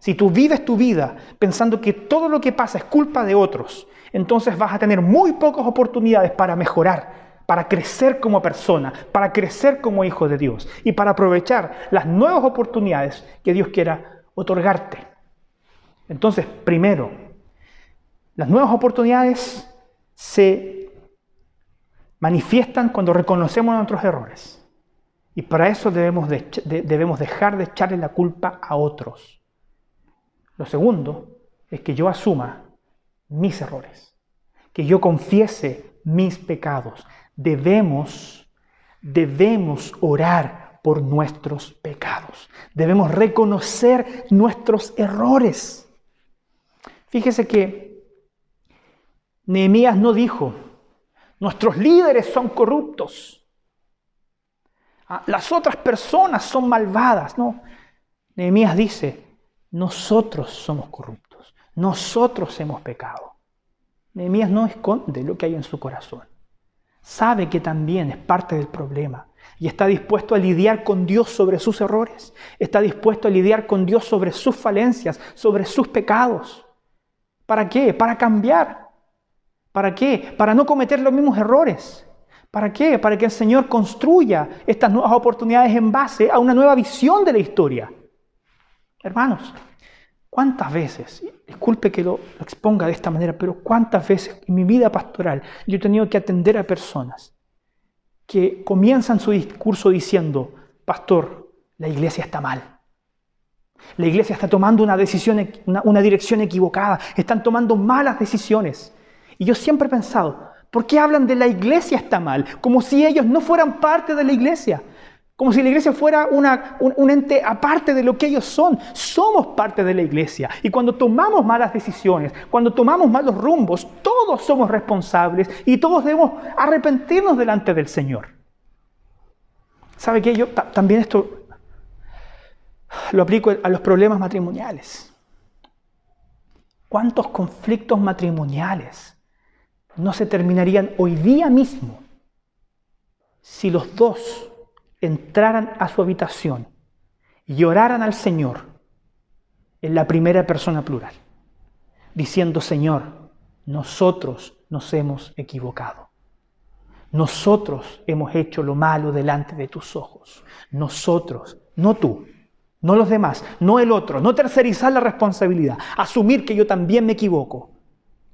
Si tú vives tu vida pensando que todo lo que pasa es culpa de otros, entonces vas a tener muy pocas oportunidades para mejorar, para crecer como persona, para crecer como hijo de Dios y para aprovechar las nuevas oportunidades que Dios quiera otorgarte. Entonces, primero, las nuevas oportunidades se manifiestan cuando reconocemos nuestros errores. Y para eso debemos, debemos dejar de echarle la culpa a otros. Lo segundo es que yo asuma mis errores, que yo confiese mis pecados. Debemos, debemos orar por nuestros pecados. Debemos reconocer nuestros errores. Fíjese que Nehemías no dijo, nuestros líderes son corruptos. Ah, las otras personas son malvadas. No, Nehemías dice, nosotros somos corruptos. Nosotros hemos pecado. Nehemías no esconde lo que hay en su corazón. Sabe que también es parte del problema y está dispuesto a lidiar con Dios sobre sus errores. Está dispuesto a lidiar con Dios sobre sus falencias, sobre sus pecados. ¿Para qué? Para cambiar. ¿Para qué? Para no cometer los mismos errores. ¿Para qué? Para que el Señor construya estas nuevas oportunidades en base a una nueva visión de la historia. Hermanos, ¿Cuántas veces, disculpe que lo, exponga de esta manera, pero cuántas veces en mi vida pastoral yo he tenido que atender a personas que comienzan su discurso diciendo, pastor, la iglesia está mal. La iglesia está tomando una decisión, una, dirección equivocada, están tomando malas decisiones. Y yo siempre he pensado, ¿por qué hablan de la iglesia está mal? Como si ellos no fueran parte de la iglesia. Como si la iglesia fuera un, ente aparte de lo que ellos son. Somos parte de la iglesia. Y cuando tomamos malas decisiones, cuando tomamos malos rumbos, todos somos responsables y todos debemos arrepentirnos delante del Señor. ¿Sabe qué? Yo también esto lo aplico a los problemas matrimoniales. ¿Cuántos conflictos matrimoniales no se terminarían hoy día mismo si los dos entraran a su habitación y oraran al Señor en la primera persona plural, diciendo, Señor, nosotros nos hemos equivocado. Nosotros hemos hecho lo malo delante de tus ojos. Nosotros, no tú, no los demás, no el otro, no tercerizar la responsabilidad, asumir que yo también me equivoco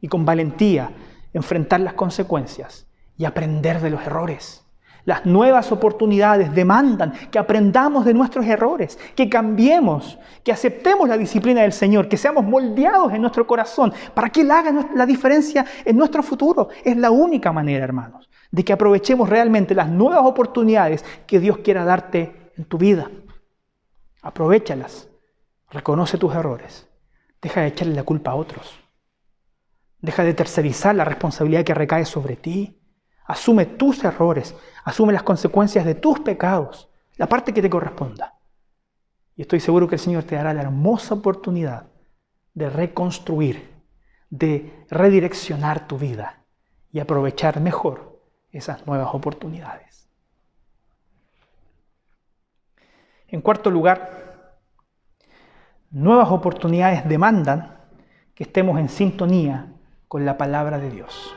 y con valentía enfrentar las consecuencias y aprender de los errores. Las nuevas oportunidades demandan que aprendamos de nuestros errores, que cambiemos, que aceptemos la disciplina del Señor, que seamos moldeados en nuestro corazón para que Él haga la diferencia en nuestro futuro. Es la única manera, hermanos, de que aprovechemos realmente las nuevas oportunidades que Dios quiera darte en tu vida. Aprovechalas, reconoce tus errores, deja de echarle la culpa a otros, deja de tercerizar la responsabilidad que recae sobre ti. Asume tus errores, asume las consecuencias de tus pecados, la parte que te corresponda. Y estoy seguro que el Señor te dará la hermosa oportunidad de reconstruir, de redireccionar tu vida y aprovechar mejor esas nuevas oportunidades. En cuarto lugar, nuevas oportunidades demandan que estemos en sintonía con la palabra de Dios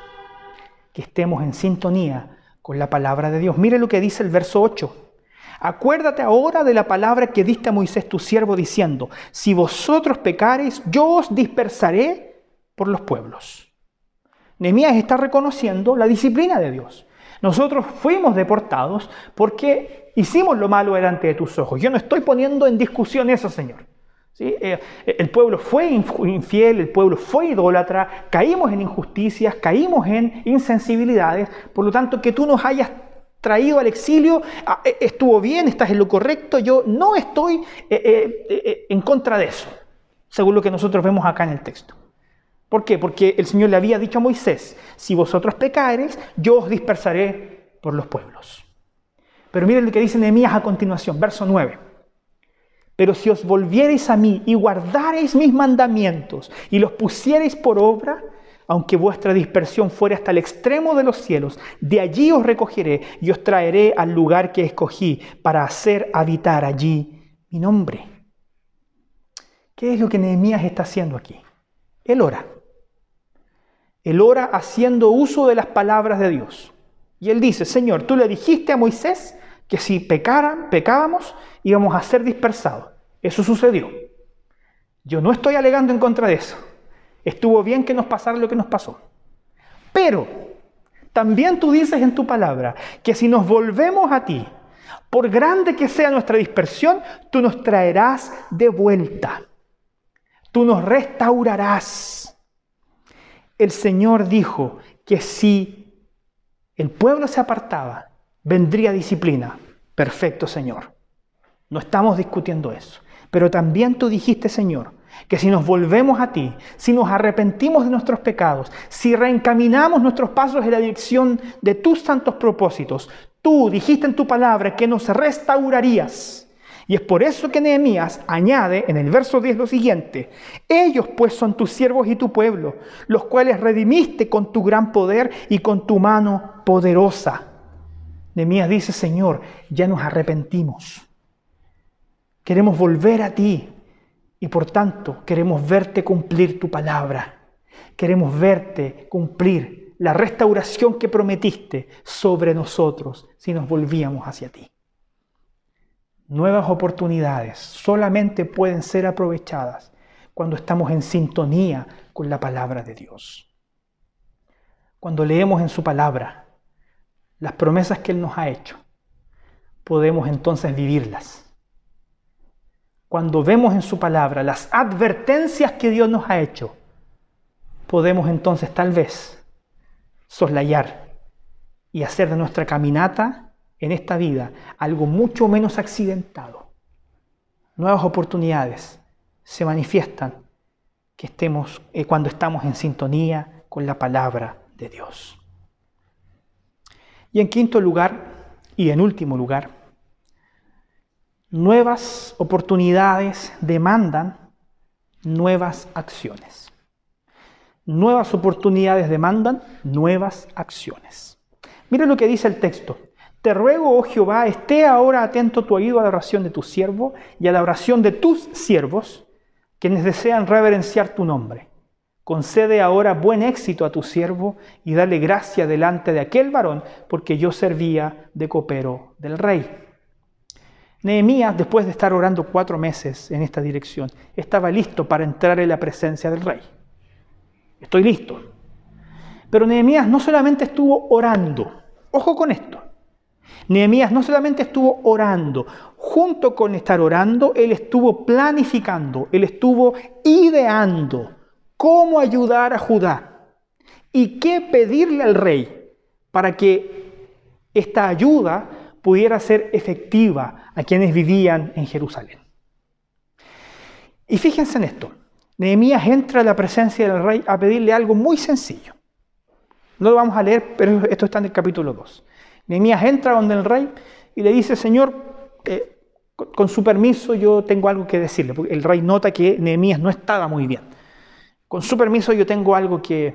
que estemos en sintonía con la palabra de Dios. Mire lo que dice el verso 8. Acuérdate ahora de la palabra que diste a Moisés tu siervo diciendo, si vosotros pecareis, yo os dispersaré por los pueblos. Nehemías está reconociendo la disciplina de Dios. Nosotros fuimos deportados porque hicimos lo malo delante de tus ojos. Yo no estoy poniendo en discusión eso, Señor. Eh, el pueblo fue infiel, el pueblo fue idólatra, caímos en injusticias, caímos en insensibilidades, por lo tanto que tú nos hayas traído al exilio, ah, e, estuvo bien, estás en lo correcto, yo no estoy eh, eh, en contra de eso, según lo que nosotros vemos acá en el texto. ¿Por qué? Porque el Señor le había dicho a Moisés, si vosotros pecareis, yo os dispersaré por los pueblos. Pero miren lo que dice Nehemías a continuación, verso 9. Pero si os volviereis a mí y guardareis mis mandamientos y los pusiereis por obra, aunque vuestra dispersión fuere hasta el extremo de los cielos, de allí os recogeré y os traeré al lugar que escogí para hacer habitar allí mi nombre. ¿Qué es lo que Nehemías está haciendo aquí? Él ora. Él ora haciendo uso de las palabras de Dios. Y él dice, Señor, tú le dijiste a Moisés que si pecaran, pecábamos, íbamos a ser dispersados. Eso sucedió. Yo no estoy alegando en contra de eso. Estuvo bien que nos pasara lo que nos pasó. Pero también tú dices en tu palabra que si nos volvemos a ti, por grande que sea nuestra dispersión, tú nos traerás de vuelta. Tú nos restaurarás. El Señor dijo que si el pueblo se apartaba, vendría disciplina. Perfecto, Señor. No estamos discutiendo eso. Pero también tú dijiste, Señor, que si nos volvemos a ti, si nos arrepentimos de nuestros pecados, si reencaminamos nuestros pasos en la dirección de tus santos propósitos, tú dijiste en tu palabra que nos restaurarías. Y es por eso que Nehemías añade en el verso 10 lo siguiente, ellos pues son tus siervos y tu pueblo, los cuales redimiste con tu gran poder y con tu mano poderosa. Nehemías dice, Señor, ya nos arrepentimos. Queremos volver a ti y por tanto queremos verte cumplir tu palabra. Queremos verte cumplir la restauración que prometiste sobre nosotros si nos volvíamos hacia ti. Nuevas oportunidades solamente pueden ser aprovechadas cuando estamos en sintonía con la palabra de Dios. Cuando leemos en su palabra, las promesas que Él nos ha hecho, podemos entonces vivirlas. Cuando vemos en su palabra las advertencias que Dios nos ha hecho, podemos entonces tal vez soslayar y hacer de nuestra caminata en esta vida algo mucho menos accidentado. Nuevas oportunidades se manifiestan que estemos, eh, cuando estamos en sintonía con la palabra de Dios. Y en quinto lugar, y en último lugar, nuevas oportunidades demandan nuevas acciones. Nuevas oportunidades demandan nuevas acciones. Mira lo que dice el texto. Te ruego, oh Jehová, esté ahora atento tu oído a la oración de tu siervo y a la oración de tus siervos, quienes desean reverenciar tu nombre. Concede ahora buen éxito a tu siervo y dale gracia delante de aquel varón, porque yo servía de copero del rey. Nehemías, después de estar orando cuatro meses en esta dirección, estaba listo para entrar en la presencia del rey. Estoy listo. Pero Nehemías no solamente estuvo orando, ojo con esto, Nehemías no solamente estuvo orando, junto con estar orando, él estuvo planificando, él estuvo ideando cómo ayudar a Judá y qué pedirle al rey para que esta ayuda pudiera ser efectiva a quienes vivían en Jerusalén. Y fíjense en esto, Nehemías entra a la presencia del rey a pedirle algo muy sencillo. No lo vamos a leer, pero esto está en el capítulo 2. Nehemías entra donde el rey y le dice, Señor, eh, con su permiso yo tengo algo que decirle, porque el rey nota que Nehemías no estaba muy bien. Con su permiso yo tengo algo que,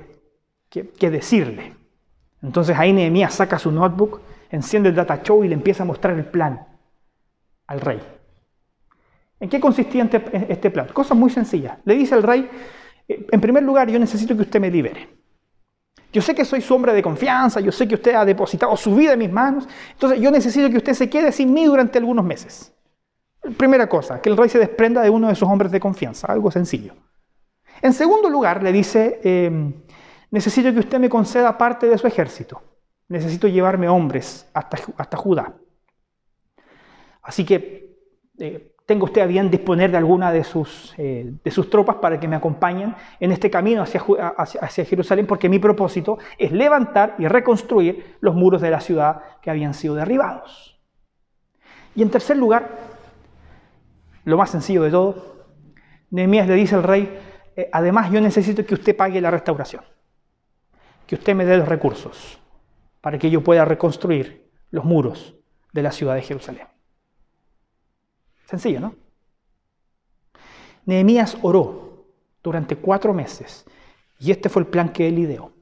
que, decirle. Entonces ahí Nehemías saca su notebook, enciende el data show y le empieza a mostrar el plan al rey. ¿En qué consistía este, este plan? Cosas muy sencillas. Le dice al rey, eh, en primer lugar, yo necesito que usted me libere. Yo sé que soy su hombre de confianza, yo sé que usted ha depositado su vida en mis manos, entonces yo necesito que usted se quede sin mí durante algunos meses. Primera cosa, que el rey se desprenda de uno de sus hombres de confianza, algo sencillo. En segundo lugar, le dice, em, necesito que usted me conceda parte de su ejército, necesito llevarme hombres hasta, hasta Judá. Así que eh, tenga usted a bien disponer de alguna de sus, eh, de sus tropas para que me acompañen en este camino hacia, hacia, Jerusalén, porque mi propósito es levantar y reconstruir los muros de la ciudad que habían sido derribados. Y en tercer lugar, lo más sencillo de todo, Nehemías le dice al rey, eh, además yo necesito que usted pague la restauración, que usted me dé los recursos para que yo pueda reconstruir los muros de la ciudad de Jerusalén. Sencillo, ¿no? Nehemías oró durante cuatro meses y este fue el plan que él ideó.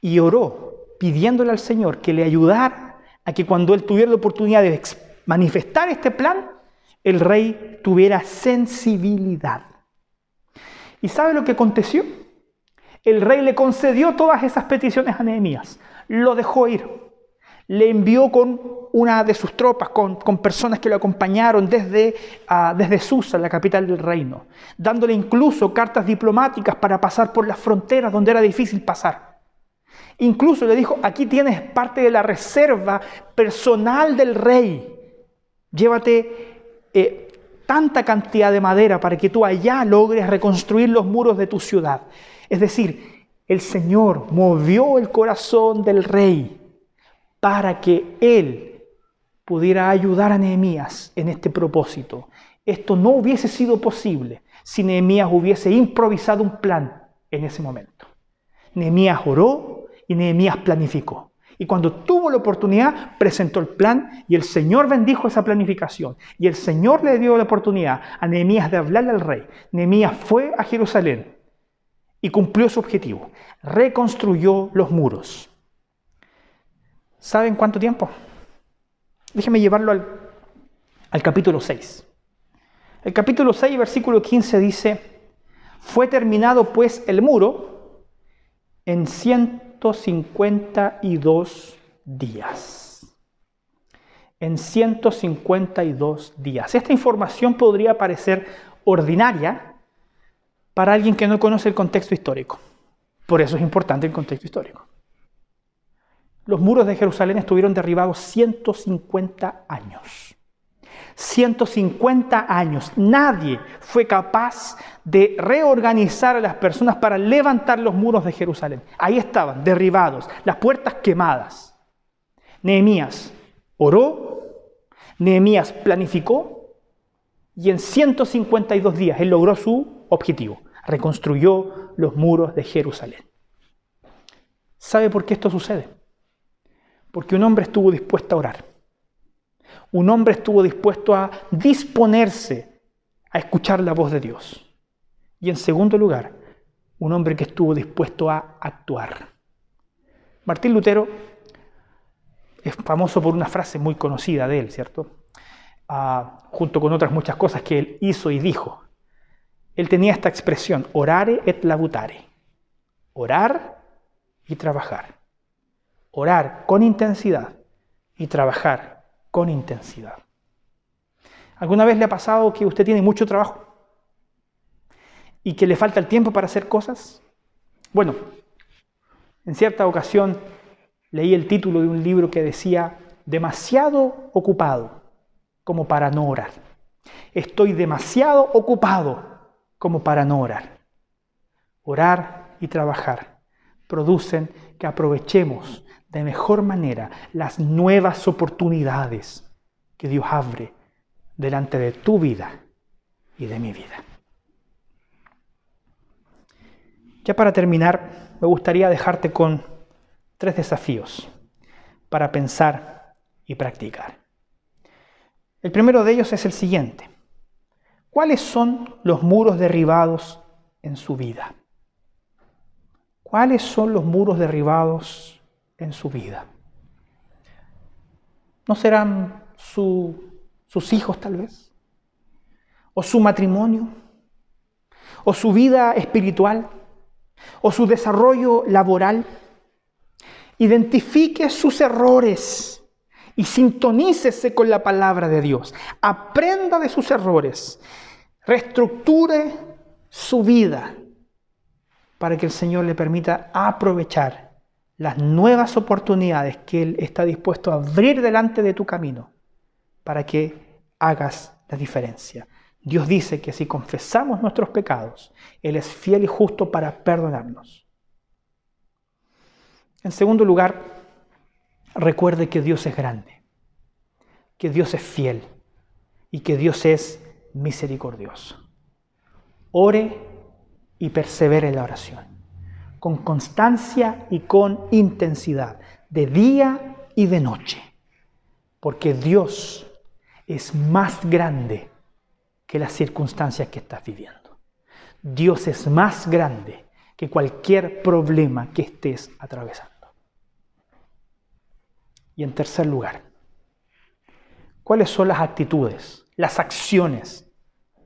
Y oró pidiéndole al Señor que le ayudara a que cuando él tuviera la oportunidad de manifestar este plan, el rey tuviera sensibilidad. ¿Y sabe lo que aconteció? El rey le concedió todas esas peticiones a Nehemías, lo dejó ir le envió con una de sus tropas, con, personas que lo acompañaron desde, uh, desde Susa, la capital del reino, dándole incluso cartas diplomáticas para pasar por las fronteras donde era difícil pasar. Incluso le dijo, aquí tienes parte de la reserva personal del rey, llévate eh, tanta cantidad de madera para que tú allá logres reconstruir los muros de tu ciudad. Es decir, el Señor movió el corazón del rey para que él pudiera ayudar a Nehemías en este propósito. Esto no hubiese sido posible si Nehemías hubiese improvisado un plan en ese momento. Nehemías oró y Nehemías planificó. Y cuando tuvo la oportunidad, presentó el plan y el Señor bendijo esa planificación. Y el Señor le dio la oportunidad a Nehemías de hablarle al rey. Nehemías fue a Jerusalén y cumplió su objetivo. Reconstruyó los muros. ¿Saben cuánto tiempo? Déjenme llevarlo al, capítulo 6. El capítulo 6, versículo 15 dice, fue terminado pues el muro en 152 días. En 152 días. Esta información podría parecer ordinaria para alguien que no conoce el contexto histórico. Por eso es importante el contexto histórico. los muros de Jerusalén estuvieron derribados 150 años. 150 años. Nadie fue capaz de reorganizar a las personas para levantar los muros de Jerusalén. Ahí estaban, derribados, las puertas quemadas. Nehemías oró, Nehemías planificó y en 152 días él logró su objetivo. Reconstruyó los muros de Jerusalén. ¿Sabe por qué esto sucede? Porque un hombre estuvo dispuesto a orar un hombre estuvo dispuesto a disponerse a escuchar la voz de Dios. Y en segundo lugar, un hombre que estuvo dispuesto a actuar. Martín Lutero es famoso por una frase muy conocida de él, ¿cierto? Ah, junto con otras muchas cosas que él hizo y dijo. Él tenía esta expresión, orare et labutare. Orar y trabajar. Orar con intensidad y trabajar con intensidad. ¿Alguna vez le ha pasado que usted tiene mucho trabajo y que le falta el tiempo para hacer cosas? Bueno, en cierta ocasión leí el título de un libro que decía, demasiado ocupado como para no orar. Estoy demasiado ocupado como para no orar. Orar y trabajar producen que aprovechemos de mejor manera las nuevas oportunidades que Dios abre delante de tu vida y de mi vida. Ya para terminar, me gustaría dejarte con tres desafíos para pensar y practicar. El primero de ellos es el siguiente. ¿Cuáles son los muros derribados en su vida? ¿Cuáles son los muros derribados en su vida. ¿No serán sus hijos tal vez? ¿O su matrimonio? ¿O su vida espiritual? ¿O su desarrollo laboral? Identifique sus errores y sintonícese con la palabra de Dios. Aprenda de sus errores. Reestructure su vida para que el Señor le permita aprovechar las nuevas oportunidades que Él está dispuesto a abrir delante de tu camino para que hagas la diferencia. Dios dice que si confesamos nuestros pecados, Él es fiel y justo para perdonarnos. En segundo lugar, recuerde que Dios es grande, que Dios es fiel y que Dios es misericordioso. Ore y persevere en la oración con constancia y con intensidad, de día y de noche, porque Dios es más grande que las circunstancias que estás viviendo. Dios es más grande que cualquier problema que estés atravesando. Y en tercer lugar, ¿cuáles son las actitudes, las acciones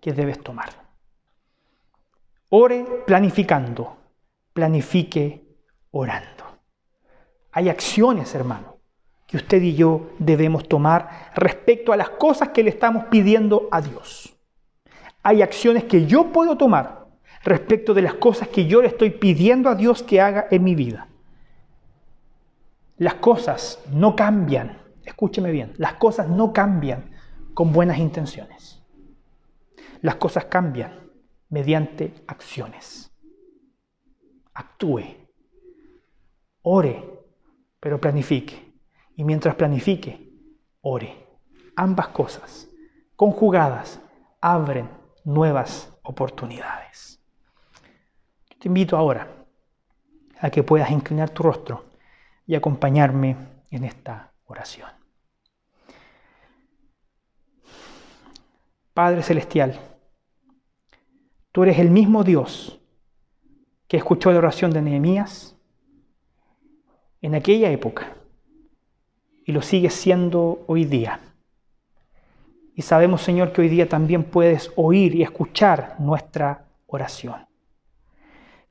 que debes tomar? Ore planificando planifique orando. Hay acciones, hermano, que usted y yo debemos tomar respecto a las cosas que le estamos pidiendo a Dios. Hay acciones que yo puedo tomar respecto de las cosas que yo le estoy pidiendo a Dios que haga en mi vida. Las cosas no cambian, escúcheme bien, las cosas no cambian con buenas intenciones. Las cosas cambian mediante acciones actúe, ore, pero planifique. Y mientras planifique, ore. Ambas cosas, conjugadas, abren nuevas oportunidades. te invito ahora a que puedas inclinar tu rostro y acompañarme en esta oración. Padre Celestial, tú eres el mismo Dios que escuchó la oración de Nehemías en aquella época y lo sigue siendo hoy día. Y sabemos, Señor, que hoy día también puedes oír y escuchar nuestra oración.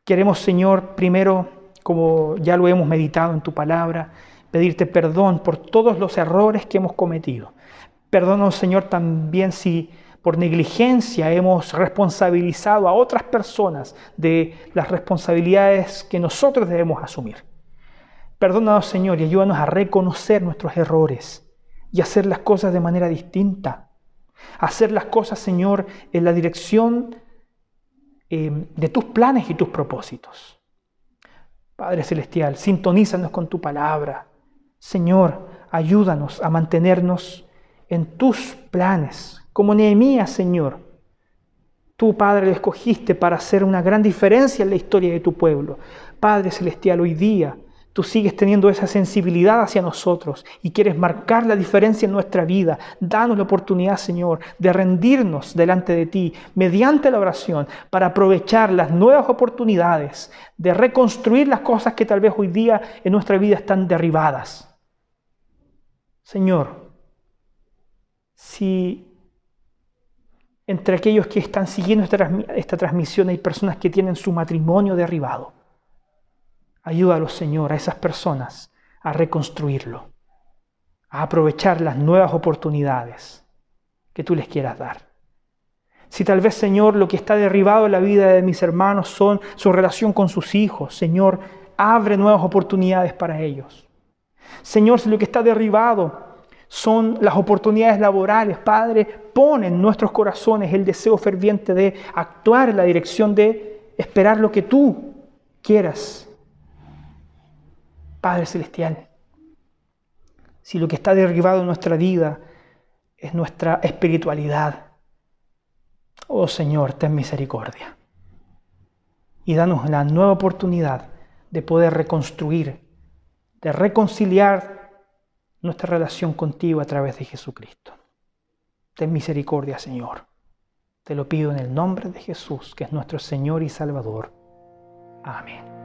Queremos, Señor, primero, como ya lo hemos meditado en tu palabra, pedirte perdón por todos los errores que hemos cometido. Perdónanos, Señor, también si por negligencia hemos responsabilizado a otras personas de las responsabilidades que nosotros debemos asumir. Perdónanos, Señor, y ayúdanos a reconocer nuestros errores y hacer las cosas de manera distinta. Hacer las cosas, Señor, en la dirección eh, de tus planes y tus propósitos. Padre Celestial, sintonízanos con tu palabra. Señor, ayúdanos a mantenernos en tus planes, como Nehemías, Señor. Tú, Padre, lo escogiste para hacer una gran diferencia en la historia de tu pueblo. Padre Celestial, hoy día tú sigues teniendo esa sensibilidad hacia nosotros y quieres marcar la diferencia en nuestra vida. Danos la oportunidad, Señor, de rendirnos delante de ti mediante la oración para aprovechar las nuevas oportunidades, de reconstruir las cosas que tal vez hoy día en nuestra vida están derribadas. Señor, si entre aquellos que están siguiendo esta, transmisión hay personas que tienen su matrimonio derribado, Ayúdalo, Señor, a esas personas a reconstruirlo, a aprovechar las nuevas oportunidades que tú les quieras dar. Si tal vez, Señor, lo que está derribado en la vida de mis hermanos son su relación con sus hijos, Señor, abre nuevas oportunidades para ellos. Señor, si lo que está derribado son las oportunidades laborales, Padre, pon en nuestros corazones el deseo ferviente de actuar en la dirección de esperar lo que tú quieras Padre Celestial, si lo que está derribado en nuestra vida es nuestra espiritualidad, oh Señor, ten misericordia. Y danos la nueva oportunidad de poder reconstruir, de reconciliar nuestra relación contigo a través de Jesucristo. Ten misericordia, Señor. Te lo pido en el nombre de Jesús, que es nuestro Señor y Salvador. Amén.